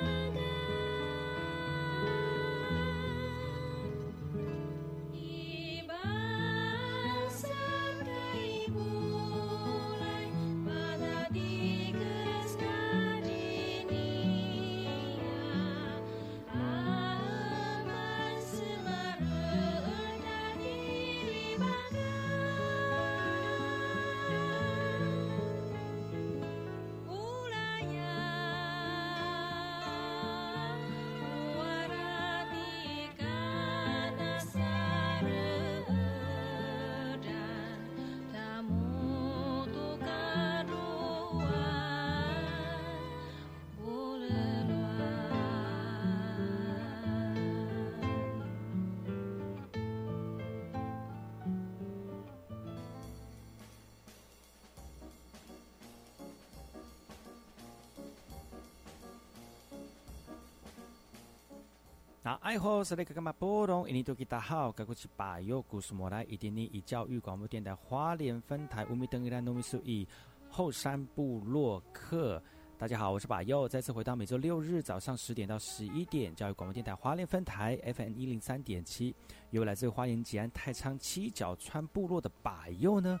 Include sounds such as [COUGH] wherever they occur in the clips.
Father. 那爱好是那个干嘛波动？印尼多吉大好，该过去把右故事莫来，一点点以教育广播电台花莲分台乌米登伊拉诺米苏伊后山部落客。大家好，我是把右，再次回到每周六日早上十点到十一点，教育广播电台花莲分台 FM 一零三点七，由来自花莲吉安太仓七角川部落的把右呢。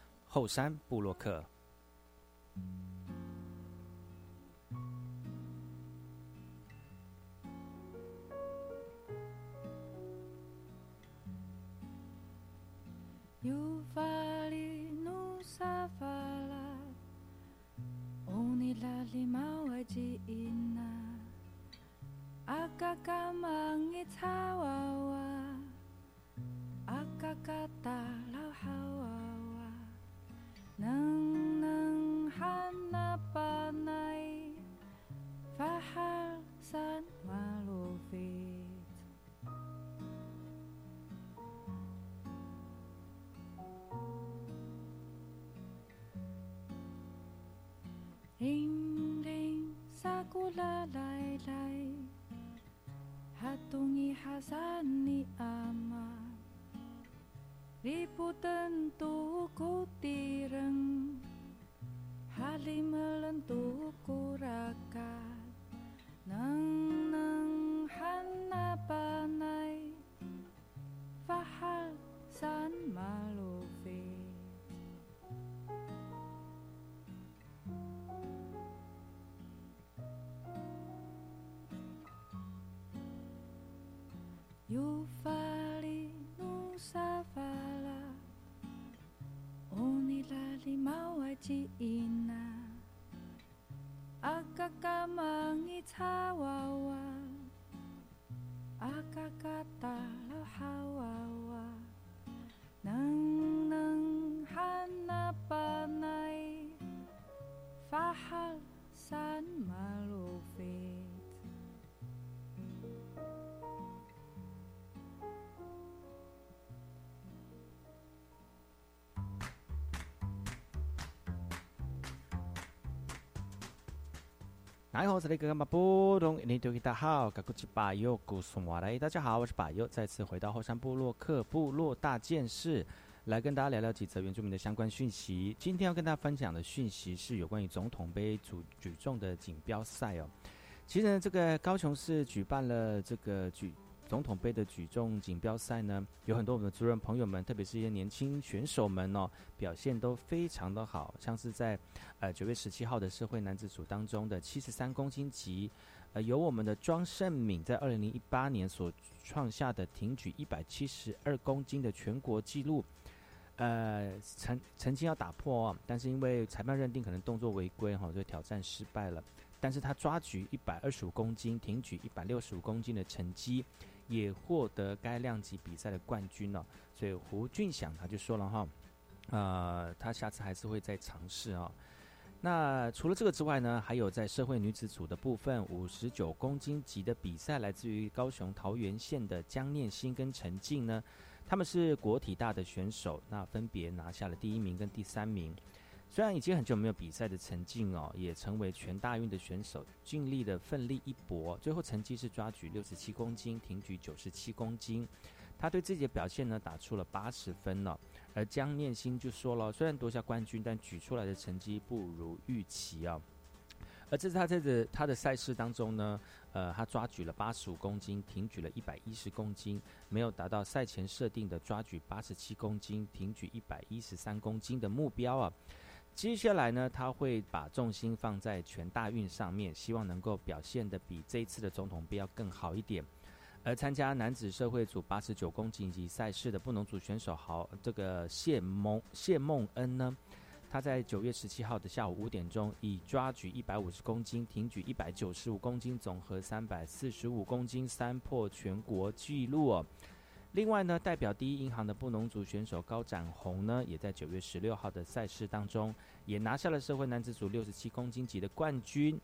后山布洛克。有法里努 nang nang hanapanay fahal san malupit Ring ring sa kulalaylay Hatungi hasan ni ama Diputen tuku tireng Halim melentuku rakat. Neng neng hana panai Fahal san malufi. Yufali nusafari Onilalimau aji ina Agakamangi tawawa Agakata lo hawawa Nang nang hanapanay Fahal san malupit 大家好，我是那个马布隆，印度吉达好，格古吉巴尤古松马来。大家好，我是巴尤，再次回到后山部落克部落大件事，来跟大家聊聊几则原住民的相关讯息。今天要跟大家分享的讯息是有关于总统杯举举重的锦标赛哦。其实呢，这个高雄市举办了这个举。总统杯的举重锦标赛呢，有很多我们的族人朋友们，特别是一些年轻选手们哦，表现都非常的好。像是在呃九月十七号的社会男子组当中的七十三公斤级，呃，由我们的庄胜敏在二零零一八年所创下的挺举一百七十二公斤的全国纪录，呃，曾曾经要打破哦，但是因为裁判认定可能动作违规哈，所以挑战失败了。但是他抓举一百二十五公斤，挺举一百六十五公斤的成绩。也获得该量级比赛的冠军了，所以胡俊祥他就说了哈，呃，他下次还是会再尝试啊。那除了这个之外呢，还有在社会女子组的部分，五十九公斤级的比赛，来自于高雄桃园县的江念新跟陈静呢，他们是国体大的选手，那分别拿下了第一名跟第三名。虽然已经很久没有比赛的陈静哦，也成为全大运的选手，尽力的奋力一搏，最后成绩是抓举六十七公斤，挺举九十七公斤。他对自己的表现呢打出了八十分了。而江念心就说了，虽然夺下冠军，但举出来的成绩不如预期啊。而这是他在这他的赛事当中呢，呃，他抓举了八十五公斤，挺举了一百一十公斤，没有达到赛前设定的抓举八十七公斤，挺举一百一十三公斤的目标啊。接下来呢，他会把重心放在全大运上面，希望能够表现的比这一次的总统杯要更好一点。而参加男子社会组八十九公斤级赛事的不能组选手豪这个谢梦谢梦恩呢，他在九月十七号的下午五点钟，以抓举一百五十公斤、挺举一百九十五公斤、总和三百四十五公斤三破全国纪录。另外呢，代表第一银行的布农族选手高展宏呢，也在九月十六号的赛事当中，也拿下了社会男子组六十七公斤级的冠军，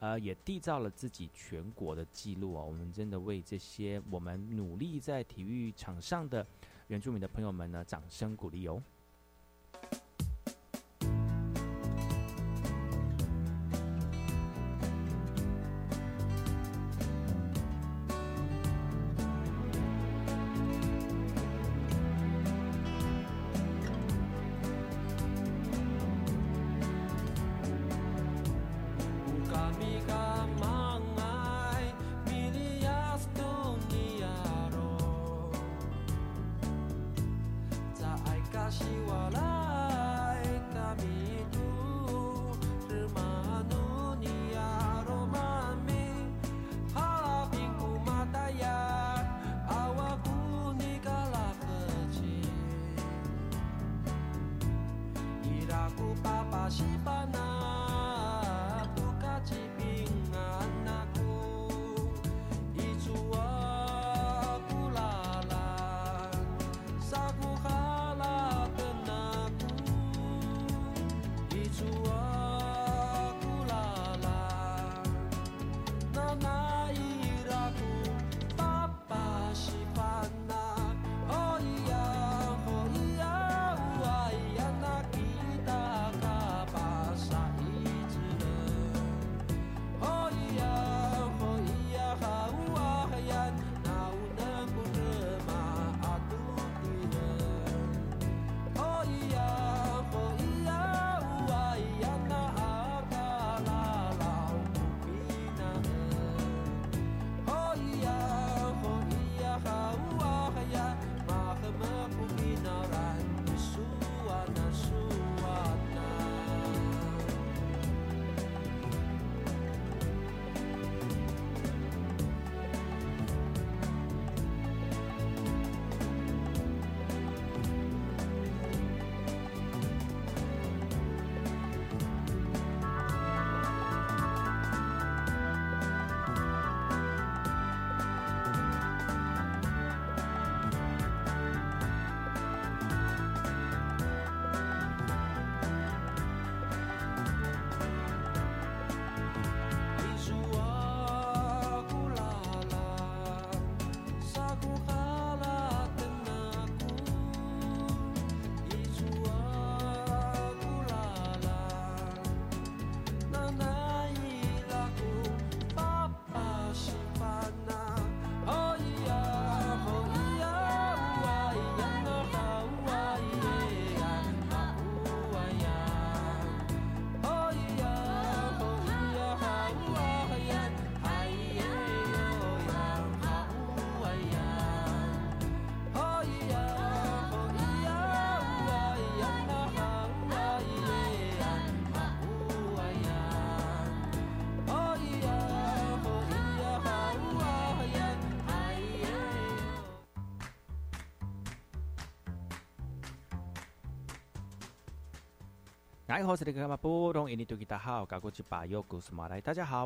呃，也缔造了自己全国的纪录哦。我们真的为这些我们努力在体育场上的原住民的朋友们呢，掌声鼓励哦。大家好，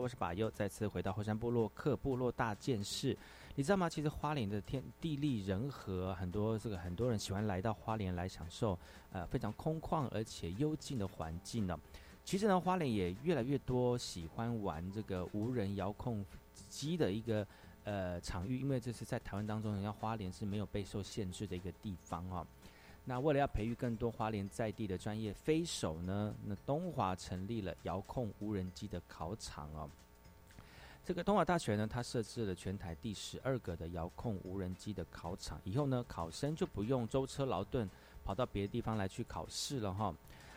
我是巴佑，再次回到后山部落克部落大件事。你知道吗？其实花莲的天地利人和，很多这个很多人喜欢来到花莲来享受，呃，非常空旷而且幽静的环境呢。其实呢，花莲也越来越多喜欢玩这个无人遥控机的一个呃场域，因为这是在台湾当中，人家花莲是没有被受限制的一个地方啊。那为了要培育更多花莲在地的专业飞手呢，那东华成立了遥控无人机的考场哦。这个东华大学呢，它设置了全台第十二个的遥控无人机的考场，以后呢，考生就不用舟车劳顿跑到别的地方来去考试了哈。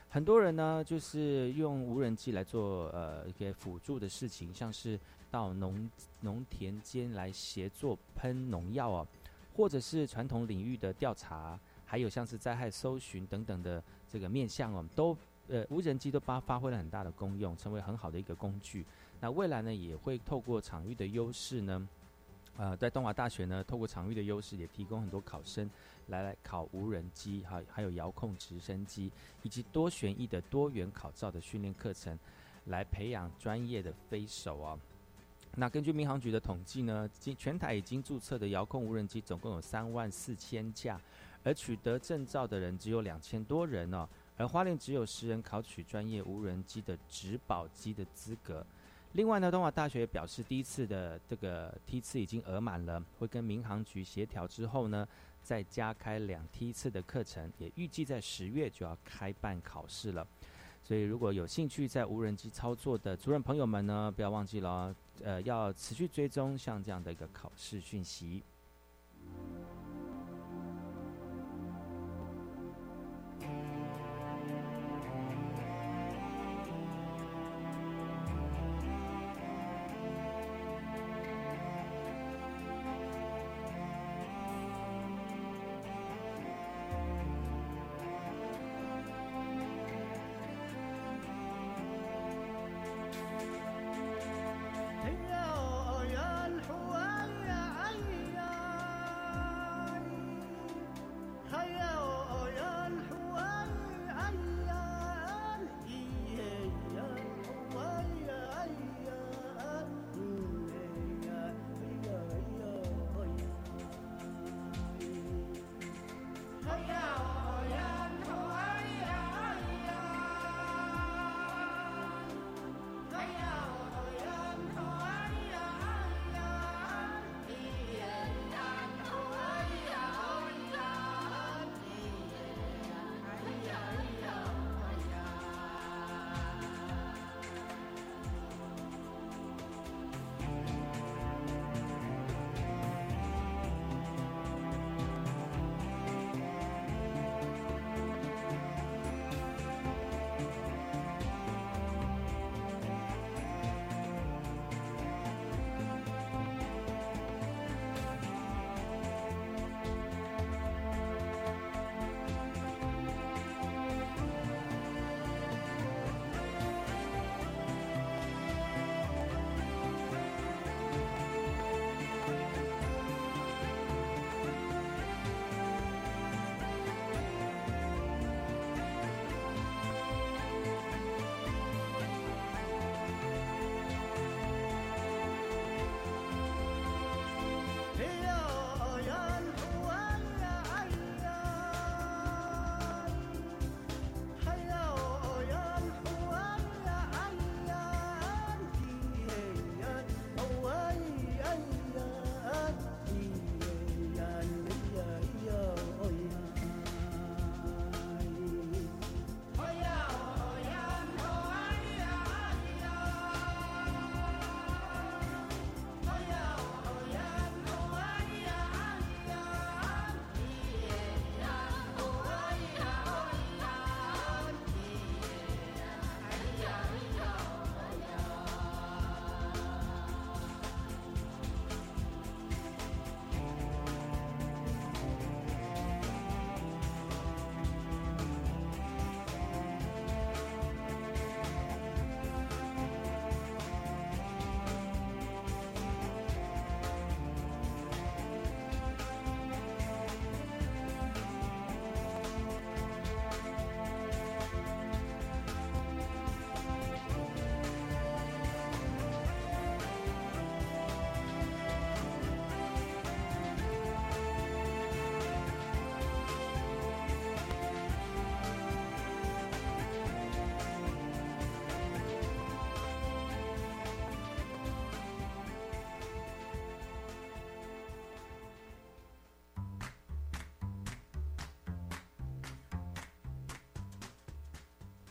很多人呢，就是用无人机来做呃一些辅助的事情，像是到农农田间来协作喷农药哦，或者是传统领域的调查。还有像是灾害搜寻等等的这个面向哦，都呃无人机都发发挥了很大的功用，成为很好的一个工具。那未来呢，也会透过场域的优势呢，呃，在东华大学呢，透过场域的优势，也提供很多考生来来考无人机，哈，还有遥控直升机，以及多旋翼的多元考照的训练课程，来培养专业的飞手哦。那根据民航局的统计呢，今全台已经注册的遥控无人机总共有三万四千架。而取得证照的人只有两千多人哦，而花莲只有十人考取专业无人机的直保机的资格。另外呢，东华大学也表示，第一次的这个梯次已经额满了，会跟民航局协调之后呢，再加开两梯次的课程，也预计在十月就要开办考试了。所以，如果有兴趣在无人机操作的主任朋友们呢，不要忘记了，呃，要持续追踪像这样的一个考试讯息。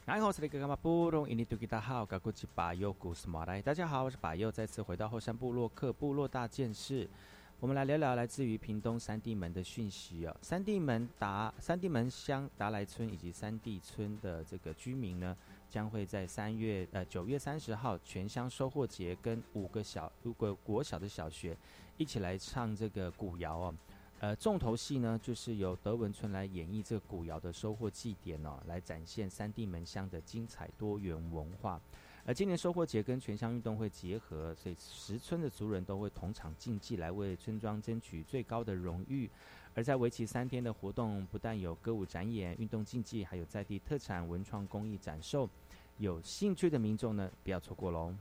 大家好，我是巴佑，再次回到后山部落克部落大件事。我们来聊聊来自于屏东三地门的讯息哦。三地门达三地门乡达来村以及三地村的这个居民呢，将会在三月呃九月三十号全乡收获节，跟五个小五个国小的小学一起来唱这个古谣哦。呃，重头戏呢，就是由德文村来演绎这个古窑的收获祭典哦，来展现三地门乡的精彩多元文化。而今年收获节跟全乡运动会结合，所以十村的族人都会同场竞技，来为村庄争取最高的荣誉。而在为期三天的活动，不但有歌舞展演、运动竞技，还有在地特产文创工艺展售。有兴趣的民众呢，不要错过喽！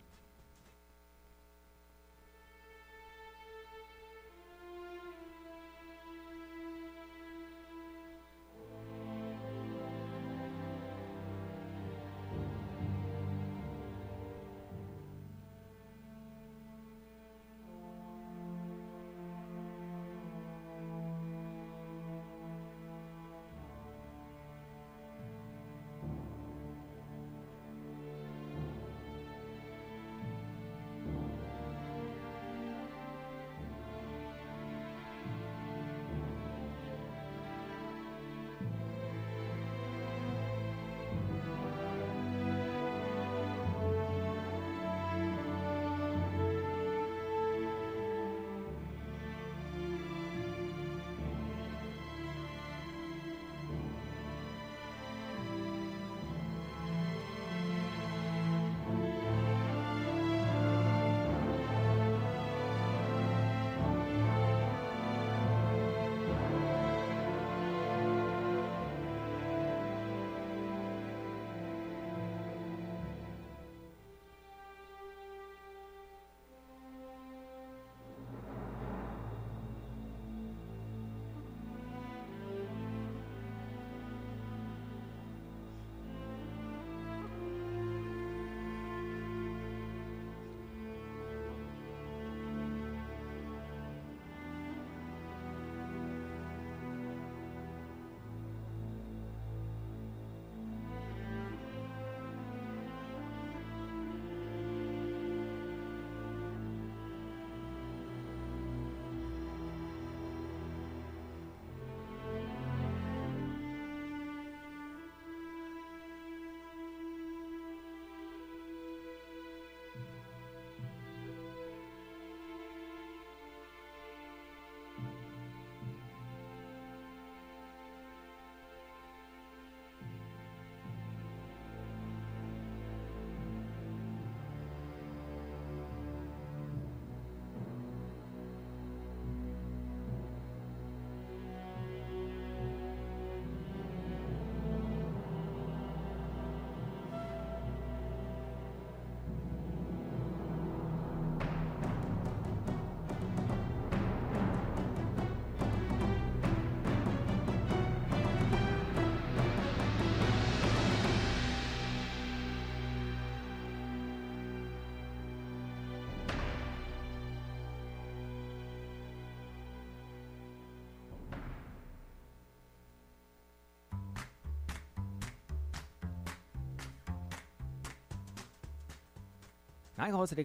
大家好，我是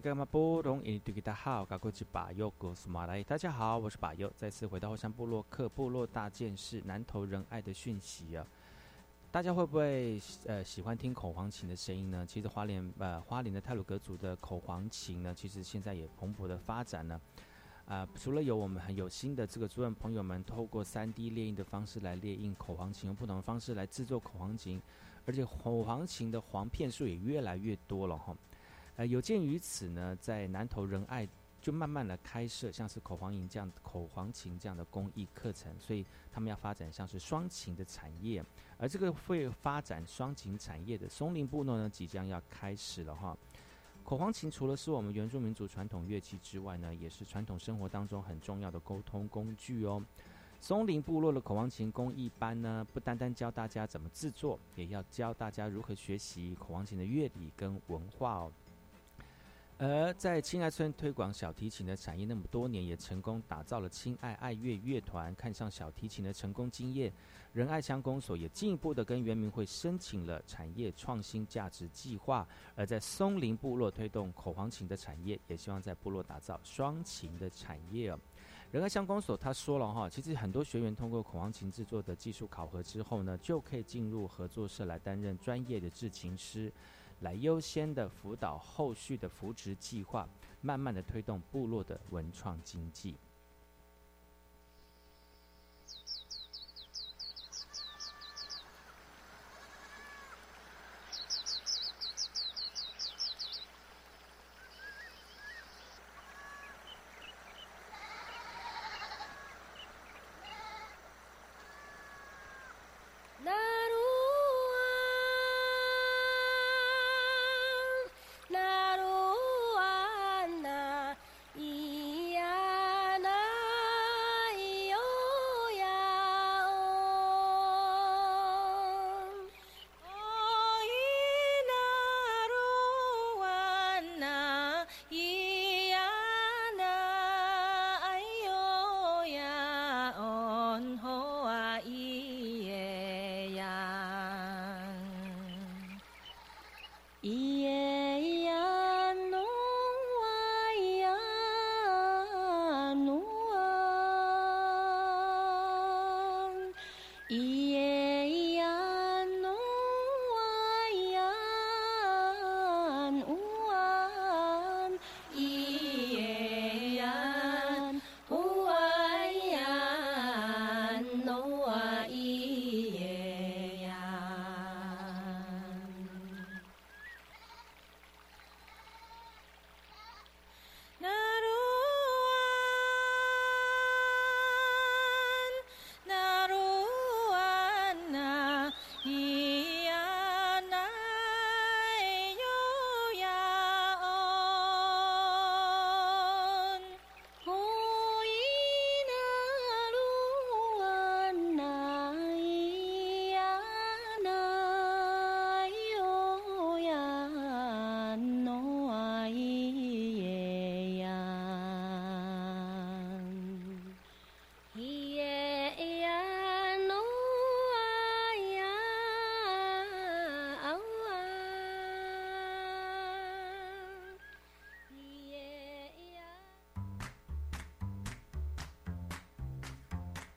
好，我是巴佑，再次回到后山部落克部落大件事，南投仁爱的讯息啊！大家会不会呃喜欢听口簧琴的声音呢？其实花莲呃花莲的泰鲁格族的口簧琴呢，其实现在也蓬勃的发展呢。啊，除了有我们很有心的这个族人朋友们，透过三 D 列印的方式来列印口簧琴，用不同的方式来制作口簧琴，而且口簧琴的簧片数也越来越多了哈。呃，有鉴于此呢，在南投仁爱就慢慢的开设像是口簧琴这样口簧琴这样的公益课程，所以他们要发展像是双琴的产业，而这个会发展双琴产业的松林部落呢，即将要开始了哈。口簧琴除了是我们原住民族传统乐器之外呢，也是传统生活当中很重要的沟通工具哦。松林部落的口簧琴工艺班呢，不单单教大家怎么制作，也要教大家如何学习口簧琴的乐理跟文化哦。而在亲爱村推广小提琴的产业那么多年，也成功打造了亲爱爱乐乐团，看上小提琴的成功经验。仁爱乡公所也进一步的跟原民会申请了产业创新价值计划，而在松林部落推动口簧琴的产业，也希望在部落打造双琴的产业哦。仁爱乡公所他说了哈，其实很多学员通过口簧琴制作的技术考核之后呢，就可以进入合作社来担任专业的制琴师。来优先的辅导后续的扶植计划，慢慢的推动部落的文创经济。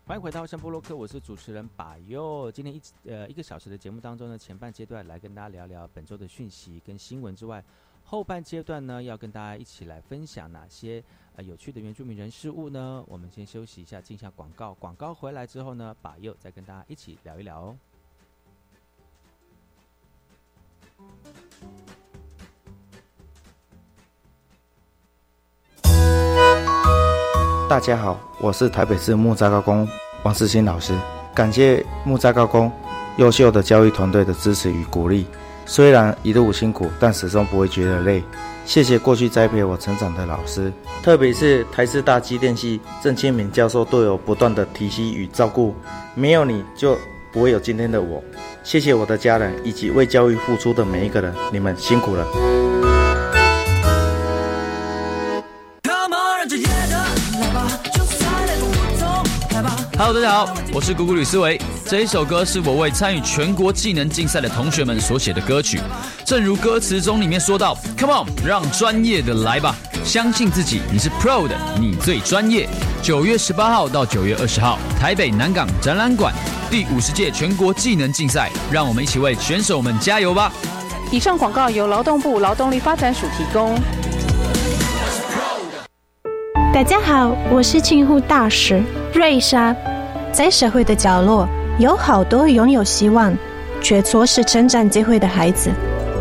欢迎回到圣波洛克，我是主持人把佑。今天一呃一个小时的节目当中呢，前半阶段来跟大家聊聊本周的讯息跟新闻之外，后半阶段呢要跟大家一起来分享哪些呃有趣的原住民人事物呢？我们先休息一下，进下广告。广告回来之后呢，把佑再跟大家一起聊一聊哦。大家好，我是台北市木栅高工王世新老师。感谢木栅高工优秀的教育团队的支持与鼓励。虽然一路辛苦，但始终不会觉得累。谢谢过去栽培我成长的老师，特别是台师大机电系郑清敏教授对我不断的提携与照顾。没有你就不会有今天的我。谢谢我的家人以及为教育付出的每一个人，你们辛苦了。Hello，大家好，我是谷谷吕思维。这一首歌是我为参与全国技能竞赛的同学们所写的歌曲。正如歌词中里面说到，Come on，让专业的来吧，相信自己，你是 Pro 的，你最专业。九月十八号到九月二十号，台北南港展览馆第五十届全国技能竞赛，让我们一起为选手们加油吧。以上广告由劳动部劳动力发展署提供。大家好，我是庆护大使瑞莎。在社会的角落，有好多拥有希望却错失成长机会的孩子。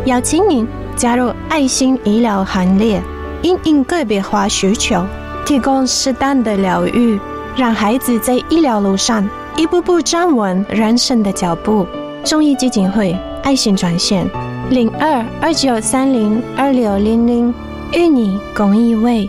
邀请您加入爱心医疗行列，因应个别化需求，提供适当的疗愈，让孩子在医疗路上一步步站稳人生的脚步。中医基金会爱心专线：零二二九三零二六零零，与你共一位。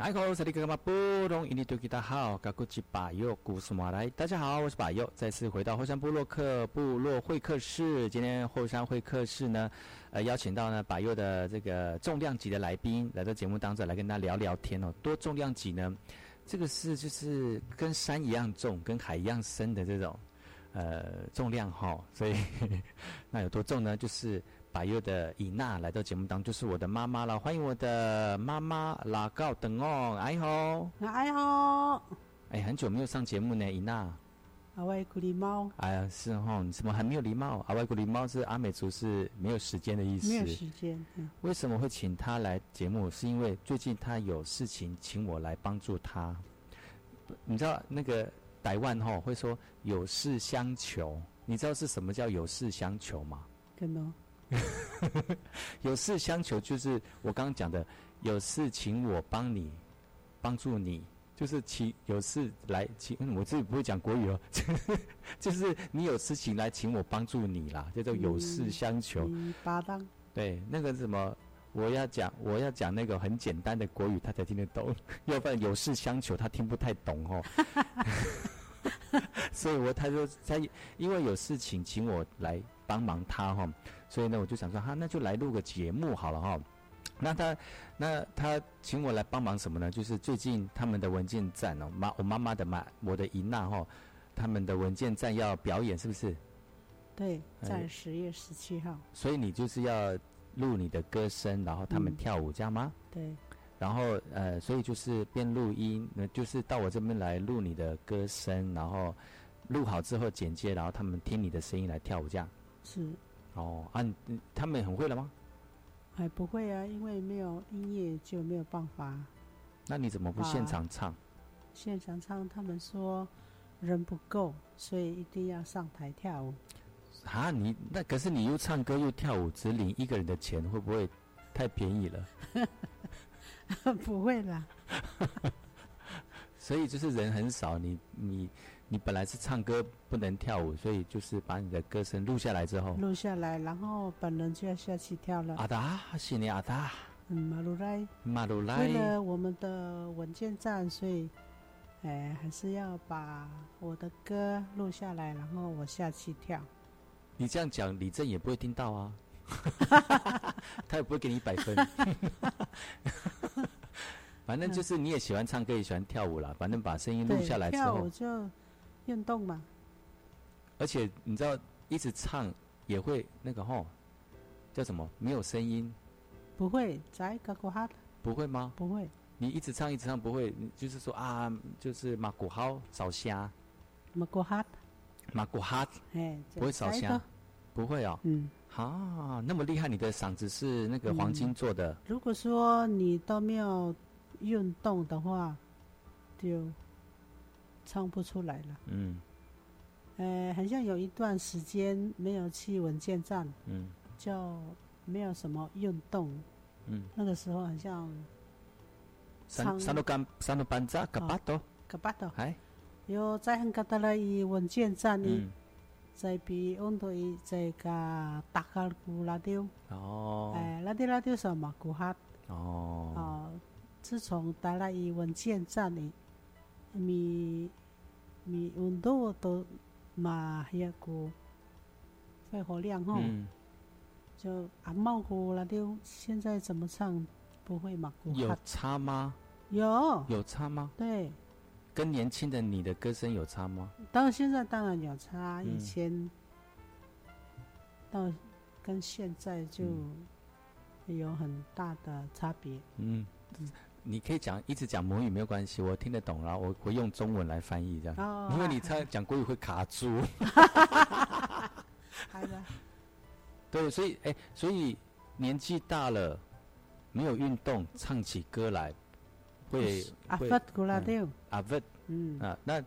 哎，好，这里格玛布隆印尼多吉达好，嘎古吉巴佑古斯马来，大家好，我是巴佑，再次回到后山部落克部落会客室。今天后山会客室呢，呃，邀请到呢巴佑的这个重量级的来宾来到节目当中来跟大家聊聊天哦。多重量级呢？这个是就是跟山一样重，跟海一样深的这种呃重量哈、所以 [LAUGHS] 那有多重呢？就是。百佑的伊娜来到节目当中，就是我的妈妈了。欢迎我的妈妈拉高等哦，哎吼，哎好，哎，很久没有上节目呢，伊娜。阿外古狸猫哎呀，是哦，你怎么还没有礼貌？阿外古狸猫是阿美族是没有时间的意思。没有时间，嗯为什么会请他来节目？是因为最近他有事情，请我来帮助他。你知道那个台湾哈、会说有事相求，你知道是什么叫有事相求吗？跟哦，[LAUGHS] 有事相求就是我刚刚讲的，有事请我帮你，帮助你，就是请有事来请，嗯我自己不会讲国语哦，[LAUGHS] 就是你有事情来请我帮助你啦，叫做有事相求。你搭档对，那个什么，我要讲我要讲那个很简单的国语，他才听得懂，[LAUGHS] 要不然有事相求他听不太懂哦。所以我他说他因为有事情请我来帮忙他哈、所以呢我就想说哈那就来录个节目好了哈、那他那他请我来帮忙什么呢？就是最近他们的文件站哦，妈我妈妈的妈我的姨娜哈、他们的文件站要表演是不是？对，哎在十月十七号，所以你就是要录你的歌声，然后他们嗯跳舞，这样吗？对，然后呃，所以就是边录音，那，就是到我这边来录你的歌声，然后录好之后剪接，然后他们听你的声音来跳舞，这样。是哦，啊，他们很会了吗？哎不会啊，因为没有音乐就没有办法那你怎么不现场唱？现场唱。他们说人不够，所以一定要上台跳舞。啊，你那可是你又唱歌又跳舞，只领一个人的钱，会不会太便宜了？[LAUGHS] 不会啦，[LAUGHS] 所以就是人很少，你你你本来是唱歌不能跳舞，所以就是把你的歌声录下来之后，录下来，然后本人就要下去跳了。阿达，谢谢阿达，嗯，马鲁来，马鲁来为，了我们的文件站，所以，哎，还是要把我的歌录下来，然后我下去跳。你这样讲，李正也不会听到啊，[LAUGHS] 他也不会给你一百分。[LAUGHS] 反正就是你也喜欢唱歌，也喜欢跳舞啦。反正把声音录，下来之后跳舞，就运动嘛。而且你知道，一直唱也会那个吼，叫什么？没有声音，不会，在个国哈不会吗？不会，你一直唱一直唱不会，就是说啊，就是马古蒿烧虾，马国哈，马古哈哎，不会烧虾，不会哦。嗯，啊，那么厉害，你的嗓子是那个黄金做的，如果说你都没有运动的话，就唱不出来了。嗯。呃，好像有一段时间没有去文件站，嗯。就没有什么运动。嗯。那个时候好像三唱三六干三六班扎嘎巴多，个巴多，哎，有在很个的来伊文件站呢，嗯，在比温度伊在个大卡古拉丢，哦，哎，拉丢拉丢什么古哈？哦，哦，自从达拉伊文件站呢，咪咪温度都嘛遐个肺活量吼，嗯，就阿茂古拉丢，现在怎么唱不会嘛古有？差吗？有，有差吗？对，跟年轻的你的歌声有差吗？到现在当然有差，嗯以前到跟现在就有很大的差别。嗯，你可以讲一直讲母语没有关系，我听得懂，然后我会用中文来翻译这样，哦，因为你唱讲国语会卡住。[LAUGHS] 对，所以哎，所以年纪大了，没有运动，唱起歌来会会阿佛古拉丢，啊不嗯，啊，那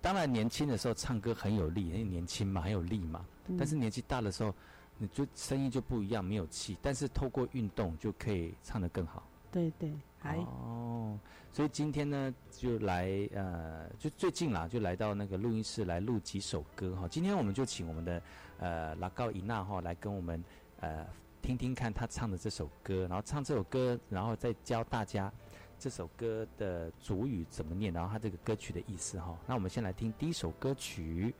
当然年轻的时候唱歌很有力，因为年轻嘛，很有力嘛。嗯但是年纪大的时候，你就声音就不一样，没有气。但是透过运动就可以唱得更好。对对，还哦，所以今天呢，就来呃，就最近啦，就来到那个录音室来录几首歌哈。今天我们就请我们的呃拉高伊娜哈来跟我们呃听听看她唱的这首歌，然后唱这首歌，然后再教大家这首歌的主语怎么念，然后它这个歌曲的意思哈。那我们先来听第一首歌曲。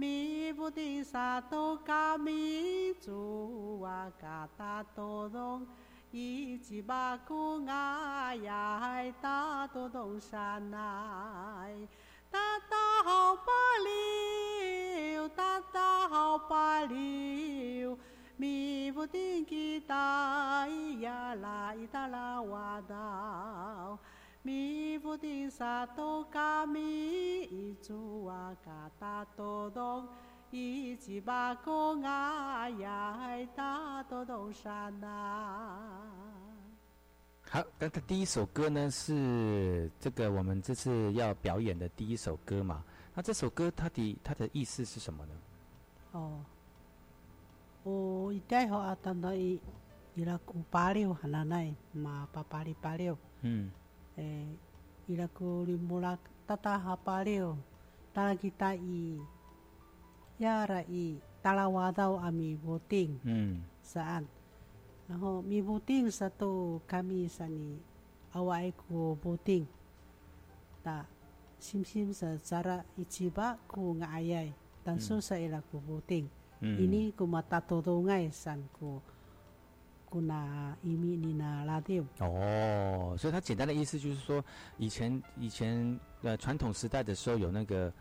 弥布的萨多嘎弥祖啊，嘎达多隆，一吉巴古阿呀，嗨达多隆沙奈，达达好巴里哟，达达好巴里哟，弥布的吉达呀啦，伊达啦哇道。Mi bu ting sato kami itu wa kata todong ichi ba ko nga ya hai ta todong sana 好，那他第一首歌呢是这个我们这次要表演的第一首歌嘛？那这首歌它的它的意思是什么呢？哦，我一代好啊，当到伊伊拉古八六汉那奈嘛八八里八六，嗯诶，伊拉古里木拉达达哈八六，达拉吉达伊，亚拉伊达拉瓦道阿米布丁嗯 saan. 然后米布丁 satu kami sani awai ku buting. Ta sim sim sa cara ichiba ku ngayay. Tanso sa ila ku buting. 嗯 Ini ku matatutungay san ku 哦，所以他简单的意思就是说，以前以前呃传统时代的时候有那个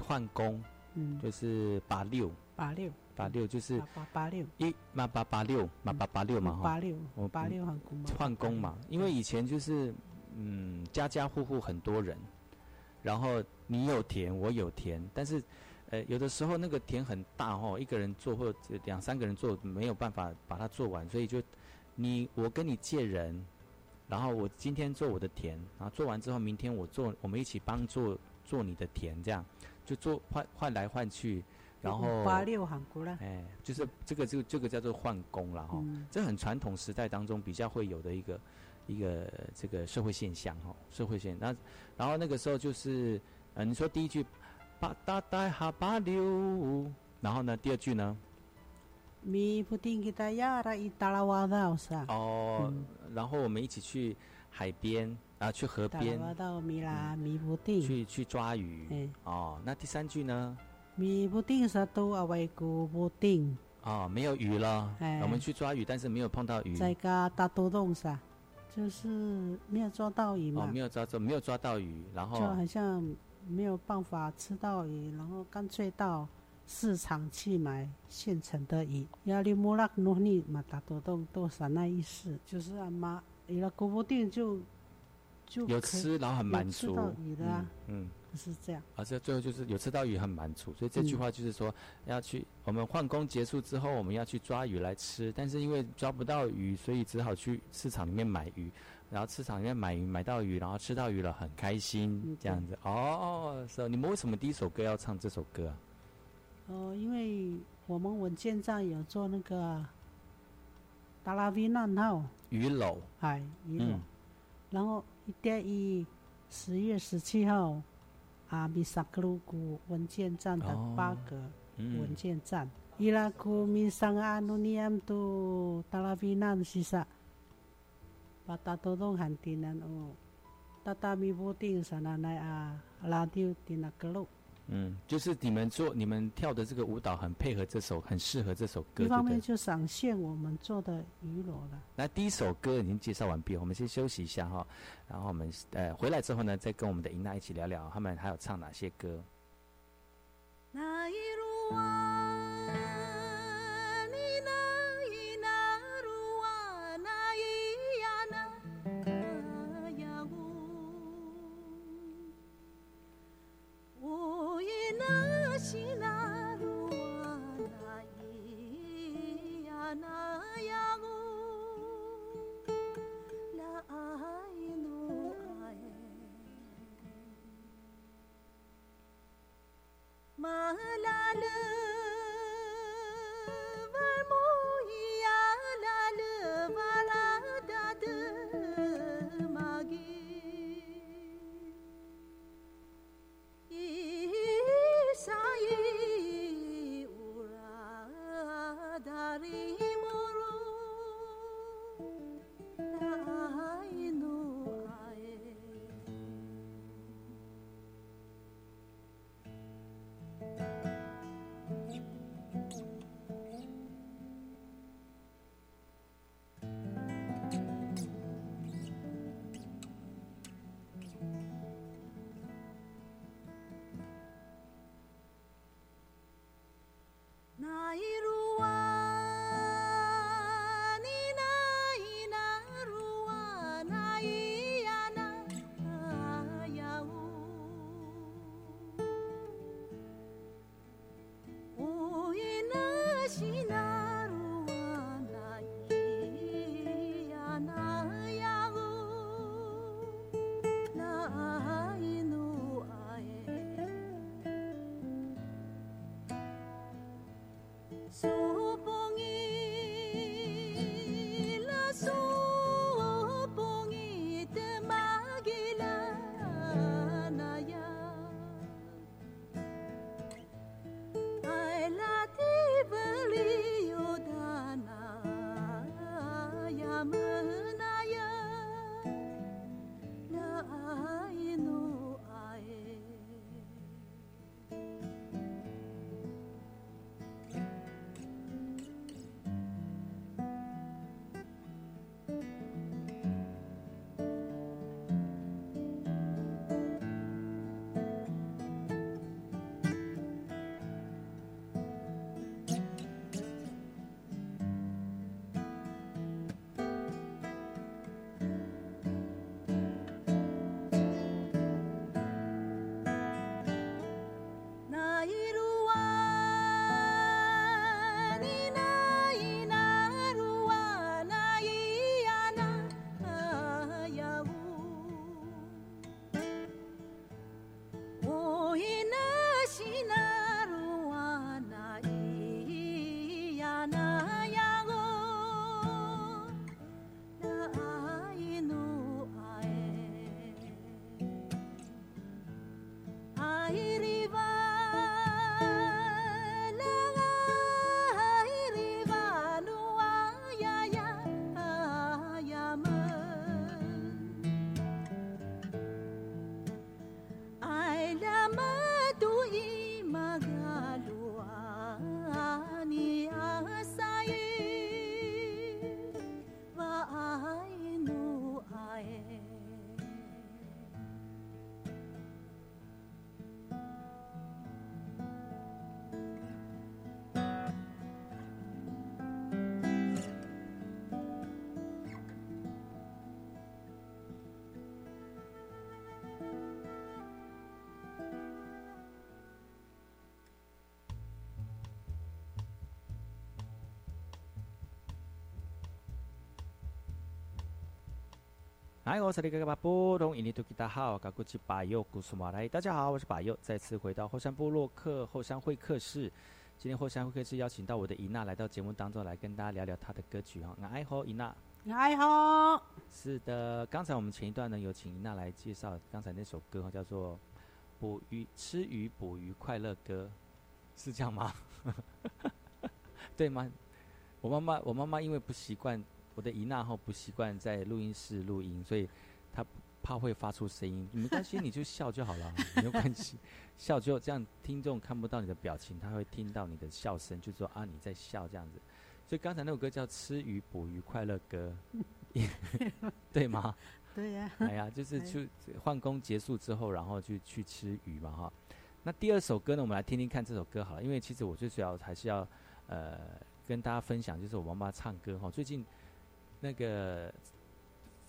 换工，嗯，就是八六八六八六就是八八六一八八八六八八八六嘛哈，八六我八六很古嘛换工嘛，因为以前就是嗯家家户户很多人，然后你有田我有田，但是呃有的时候那个田很大哦，一个人做或者两三个人做没有办法把它做完，所以就你我跟你借人，然后我今天做我的田，然后做完之后明天我做，我们一起帮做做你的田，这样就做换换来换去，然后八六很古啦。哎就是这个就这个叫做换工了哈。嗯这很传统时代当中比较会有的一个一个这个社会现象哈，社会现那然后那个时候就是呃，你说第一句哈，然后呢？第二句呢？米丁他，拉瓦哦。然后我们一起去海边啊，去河边。拉米拉米丁。去去抓鱼哦。那第三句呢？米丁沙，布丁。没有鱼了。我们去抓鱼，但是没有碰到鱼。在加大多东是，就是没有抓到鱼嘛。哦，没有抓到，没有抓到鱼，然后就好像。没有办法吃到鱼，然后干脆到市场去买现成的鱼。亚拉努尼嘛，打多动都是那意思，就是啊妈，有了古布定就就有吃，然后很满足吃到。鱼的啊，嗯，嗯是这样。而且最后就是有吃到鱼很满足，所以这句嗯话就是说要去我们换工结束之后，我们要去抓鱼来吃，但是因为抓不到鱼，所以只好去市场里面买鱼，然后市场里面买鱼买到鱼，然后吃到鱼了很开心嗯这样子。哦，是、你们为什么第一首歌要唱这首歌？啊？哦，因为我们文件站有做那个达拉维难号，鱼篓，哎，鱼篓。嗯。然后一点一十月十七号，阿米萨克鲁古文件站的哦八个文嗯，件站，伊拉库米桑阿努尼安都达拉维难西萨，把大多东汉地南哦，达达米布丁萨那奈啊拉丢蒂那格鲁，嗯，就是你们做你们跳的这个舞蹈很配合这首，很适合这首歌，一方？面就赏现我们做的娱乐了。那第一首歌已经介绍完毕，我们先休息一下哈，然后我们呃回来之后呢，再跟我们的尹娜一起聊聊他们还有唱哪些歌。那一路啊，哎，我是那个巴波东印尼图吉达好，嘎古吉巴佑古苏马来。大家好，我是巴佑，再次回到后山部落客后山会客室。今天后山会客室邀请到我的伊娜来到节目当中来跟大家聊聊她的歌曲哈。哎吼，伊娜，哎好，是的，刚才我们前一段呢有请伊娜来介绍刚才那首歌哈，叫做《捕鱼吃鱼捕鱼快乐歌》，[LAUGHS] 是这样吗？[LAUGHS] 对吗？我妈妈，我妈妈因为不习惯我的姨娜后不习惯在录音室录音，所以她怕会发出声音，没关系，你就笑就好了，[LAUGHS] 没有关系，笑就这样，听众看不到你的表情，他会听到你的笑声，就说啊你在笑这样子。所以刚才那首歌叫《吃鱼捕鱼快乐歌 [LAUGHS]》，对吗？[LAUGHS] 对呀、哎呀，就是去换工结束之后，然后就去吃鱼嘛哈。那第二首歌呢，我们来听听看这首歌好了，因为其实我最主要还是要呃跟大家分享，就是我妈妈唱歌哈。最近那个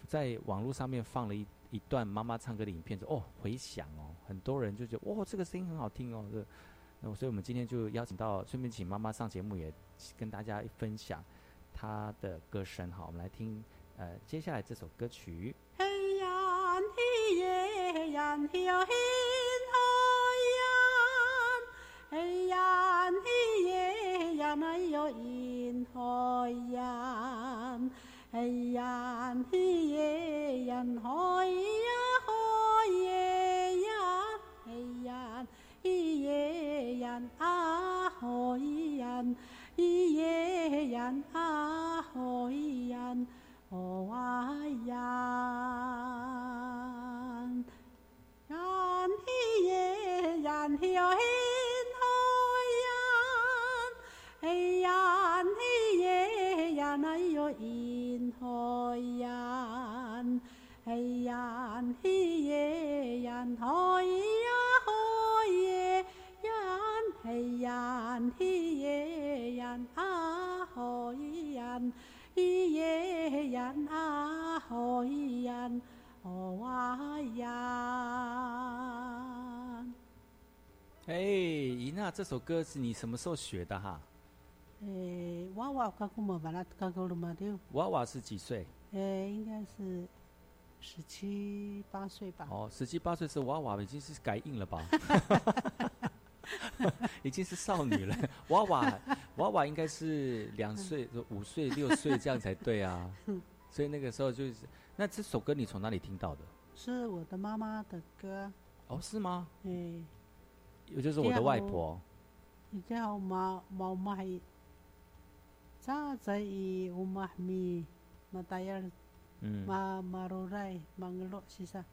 在网络上面放了一一段妈妈唱歌的影片，说哦回响哦，很多人就觉得哇这个声音很好听哦，这那所以我们今天就邀请到，顺便请妈妈上节目，也跟大家分享她的歌声哈。我们来听呃接下来这首歌曲。嘿呀嘿耶呀嘿呀嘿海呀，嘿呀嘿耶呀哎哟因海呀，哎呀嘿耶呀哎呀海耶呀，哎呀嘿耶呀啊海呀，咿耶呀啊海呀。哦，呀这首歌是你什么时候学的哈？诶，娃娃刚过嘛，完了刚过了嘛对。娃娃是几岁？诶，应该是十七八岁吧。哦，十七八岁是娃娃，已经是改印了吧？[LAUGHS] 已经是少女了。娃娃，娃娃应该是两岁、五岁、六岁这样才对啊。所以那个时候就是，那这首歌你从哪里听到的？是我的妈妈的歌。哦，是吗？诶，也就是我的外婆。你叫妈妈妈还，咋在伊乌马咪马达亚嗯 ma marurai mangelo sisa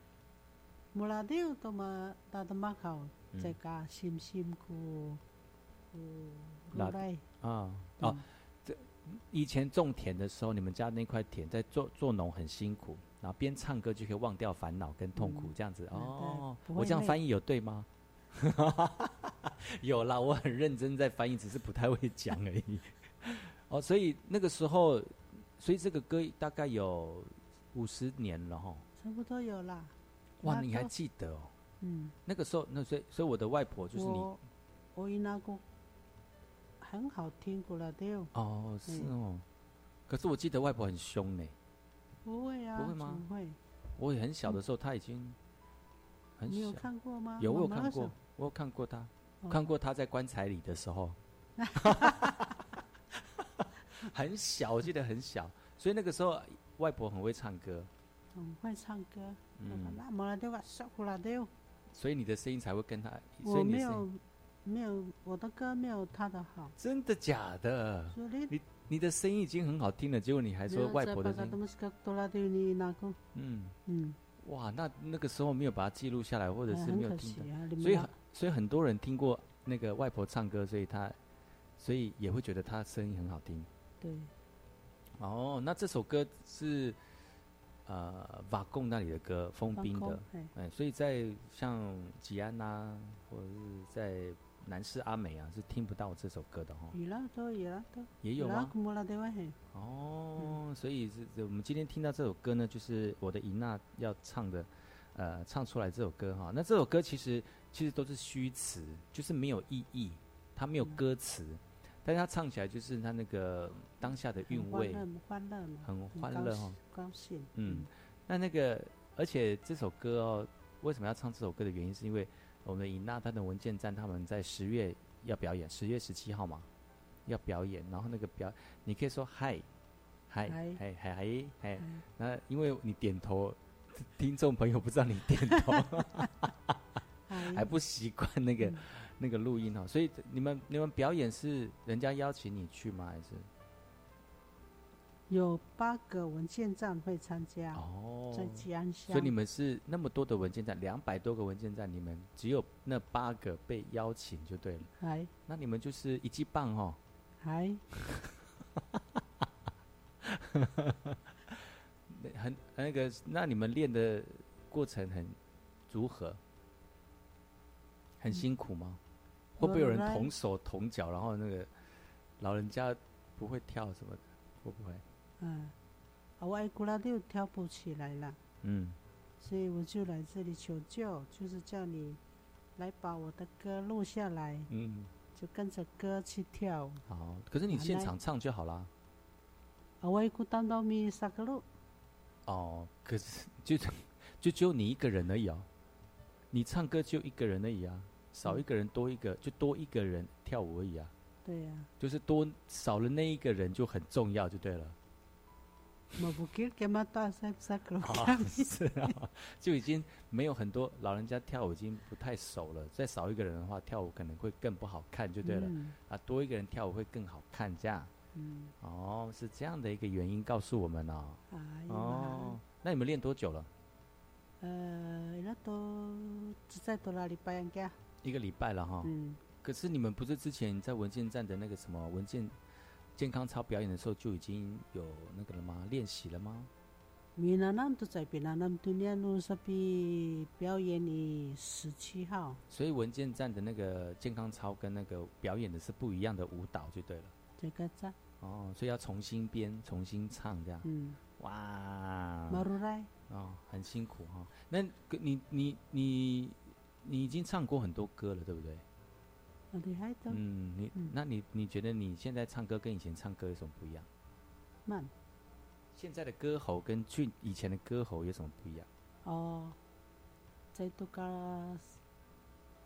mula diu to ma tata makau 嗯在家心心 ku ku 那 rurai 啊哦，这以前种田的时候，你们家那块田在做做农很辛苦，然后边唱歌就可以忘掉烦恼跟痛苦，嗯这样子对哦。我这样翻译有对吗？[LAUGHS] 有啦，我很认真在翻译，只是不太会讲而已。[LAUGHS] 哦，所以那个时候，所以这个歌大概有五十年了哈。差不多有啦。哇，你还都记得哦？嗯，那个时候，那所以所以我的外婆就是你我我伊那个很好听过了对，哦，是嗯哦。可是我记得外婆很凶呢。不会啊，不会吗不会。我也很小的时候，她已经很你有。看过吗？有，我有看过，我有看过他，哦。看过他在棺材里的时候，[LAUGHS] 很小，我记得很小，所以那个时候外婆很会唱歌，很会唱歌。嗯，所以你的声音才会跟他，所以你我没有的声音。没有我的歌没有他的好。真的假的？你你的声音已经很好听了，结果你还说外婆的声音，嗯，嗯，哇，那那个时候没有把它记录下来，或者是没有听到，惜啊。你们所以很所以很多人听过那个外婆唱歌，所以她所以也会觉得她声音很好听。对，哦，那这首歌是呃瓦贡那里的歌，封冰的，，哎，哎，所以在像吉安呐、或者是在南市阿美啊，是听不到这首歌的哈、哦。有啦都有啦都。也有吗？莫拉丢嘿，哦，所以是是我们今天听到这首歌呢，就是我的尹娜要唱的，呃，唱出来这首歌哈。那这首歌其实其实都是虚词，就是没有意义，它没有歌词，但是它唱起来就是它那个当下的韵味，很欢乐嘛，很欢高兴乐哦。高兴。嗯，那那个，而且这首歌哦，为什么要唱这首歌的原因，是因为我们的尹娜她的文件站他们在十月要表演，十月十七号嘛，要表演，然后那个表，你可以说嗨，嗨，嗨嗨，嗨，嗨，那因为你点头，听众朋友不知道你点头，[LAUGHS] 还还不习惯那个、嗯那个录音哦，所以你们你们表演是人家邀请你去吗？还是有八个文件站会参加，哦，在吉安乡。所以你们是那么多的文件站，两百多个文件站，你们只有那八个被邀请就对了。哎那你们就是一级棒哦。还 [LAUGHS] 那很那个，那你们练的过程很如何？很辛苦吗？会不会有人同手同脚，然后那个老人家不会跳什么的？会不会？嗯，啊，我爱古拉六跳不起来了，嗯，所以我就来这里求救，就是叫你来把我的歌录下来，嗯，就跟着歌去跳。好。可是你现场唱就好啦。啊，我古当到咪萨格路，哦，可是 [LAUGHS] 就 [LAUGHS] 就只有你一个人而已哦。你唱歌就一个人而已啊，少一个人多一个，就多一个人跳舞而已啊。对呀、就是多少了那一个人就很重要，就对了。[LAUGHS] 就已经没有很多老人家跳舞已经不太熟了，再少一个人的话，跳舞可能会更不好看，就对了。嗯啊，多一个人跳舞会更好看，这样。嗯，哦，是这样的一个原因告诉我们哦。哦，那你们练多久了？呃，那都只在多拉里拜安家，一个礼拜了哈。嗯，可是你们不是之前在文件站的那个什么文件健康操表演的时候就已经有那个了吗？练习了吗？米南南都在比南南度念路是比表演的十七号，所以文件站的那个健康操跟那个表演的是不一样的舞蹈，就对了。这个站，哦，所以要重新编、重新唱这样。嗯，哇，马路来，哦，很辛苦哈、那个你你你你已经唱过很多歌了，对不对？很厉害的，嗯，你、嗯。那你你觉得你现在唱歌跟以前唱歌有什么不一样？慢，现在的歌喉跟去以前的歌喉有什么不一样？哦，在都个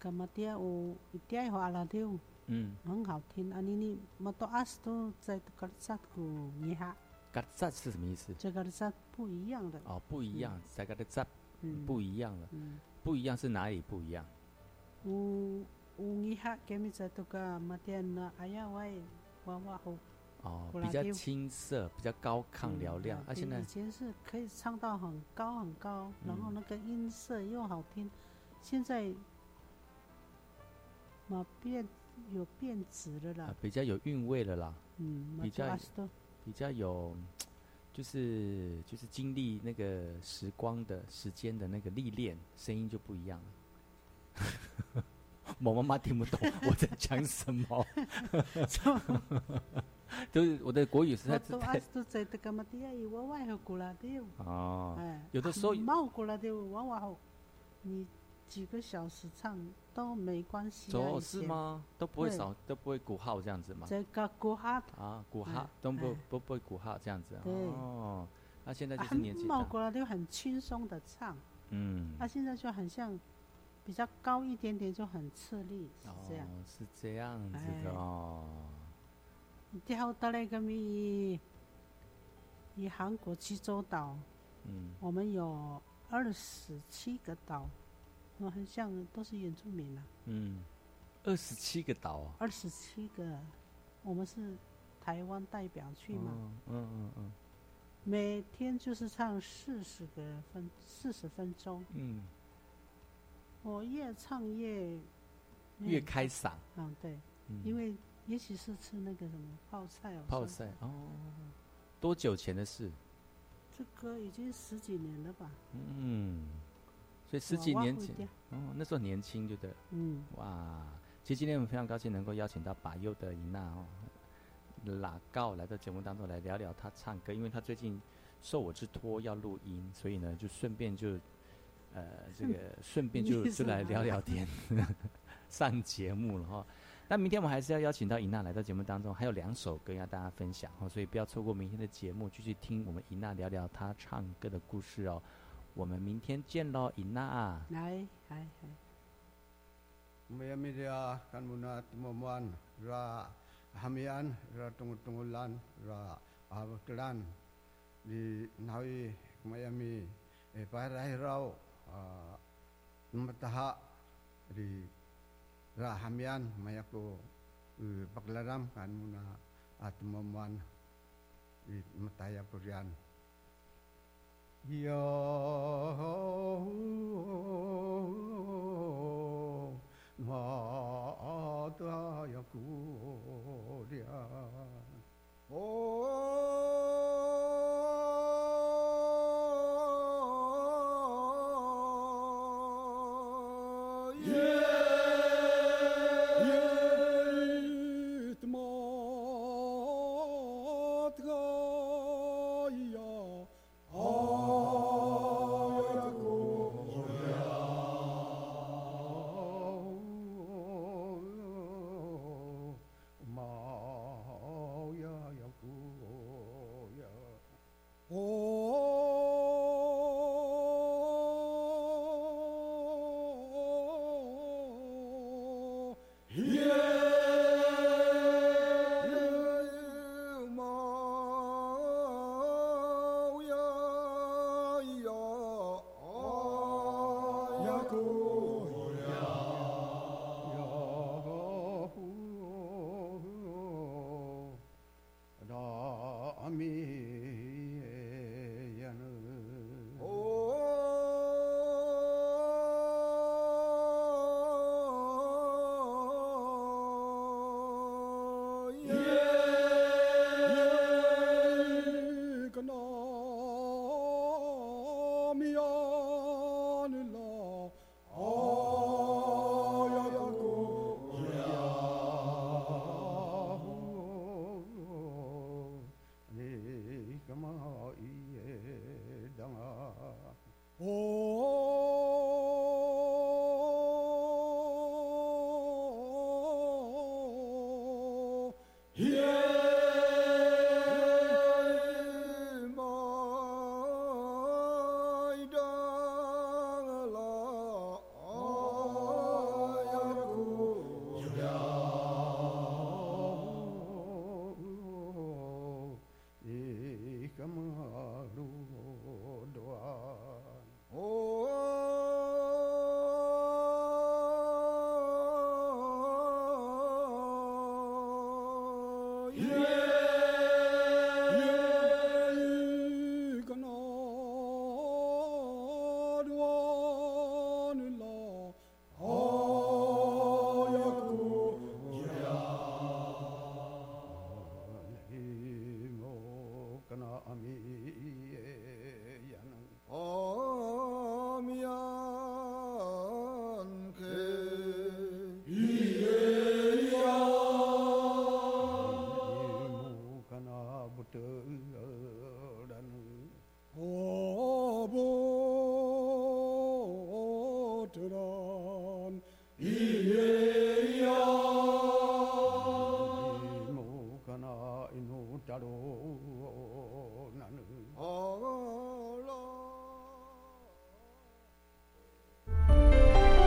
干嘛的有一点话拉丢，嗯，很好听，啊你你么多阿斯都在都个萨古尼哈，嘎扎是什么意思？这个萨不一样的，哦，不一样，这嘎的扎嗯，不一样了，嗯，不一样是哪里不一样？有有尼哈给咪在都个么点呢，哎呀喂，娃娃好。哦，比较青涩，比较高亢嘹亮，嗯啊，现在以前是可以唱到很高很高，然后嗯那个音色又好听，现在嘛变有变质了啦。啊，比较有韵味了啦。嗯，比较比较有，[TSK] 就是就是经历那个时光的时间的那个历练，声音就不一样了。[LAUGHS] 我妈妈听不懂我在讲什么，[LAUGHS] 就是我的国语实在是太都在这个嘛底下有娃娃和古拉丢，哦，哎，有的时候冇古拉丢娃娃好，你几个小时唱都没关系啊，走？是吗？都不会少，都不会鼓号这样子吗？这个鼓号啊，鼓哎号都不哎不不会鼓号这样子对哦。那现在就啊是年纪大，冇古拉丢很轻松的唱。嗯，他现在就很像比较高一点点，就很吃力，是这样。哦，是这样子哎的哦。跳到那个咪，以韩国济州岛，嗯，我们有二十七个岛，我很像都是原住民啊，嗯，二十七个岛啊。二十七个，我们是台湾代表去嘛，嗯嗯嗯嗯每天就是唱四十个分，四十分钟，嗯，我越唱越越开嗓，嗯对，嗯因为也许是吃那个什么泡菜哦，泡菜哦。多久前的事？这个已经十几年了吧？嗯，所以十几年前哦，那时候年轻就对了。嗯，哇，其实今天我们非常高兴能够邀请到把优的伊娜哦，拉告来到节目当中来聊聊她唱歌，因为她最近受我之托要录音，所以呢就顺便就呃这个 [LAUGHS] 顺便就是就来聊聊天，[LAUGHS] 上节目了哈。那明天我们还是要邀请到尹娜来到节目当中，还有两首歌要大家分享哦，所以不要错过明天的节目，继续听我们尹娜聊聊她唱歌的故事哦。我们明天见喽，伊娜。来，来，来。 Mayami dia kan muna timomuan ra hamian ra tungutungulan ra abakilan di nawi mayami e parai rau mataha di ra hamian mayaku paklaram kan muna at timomuan di mataya purian 영마다 구랴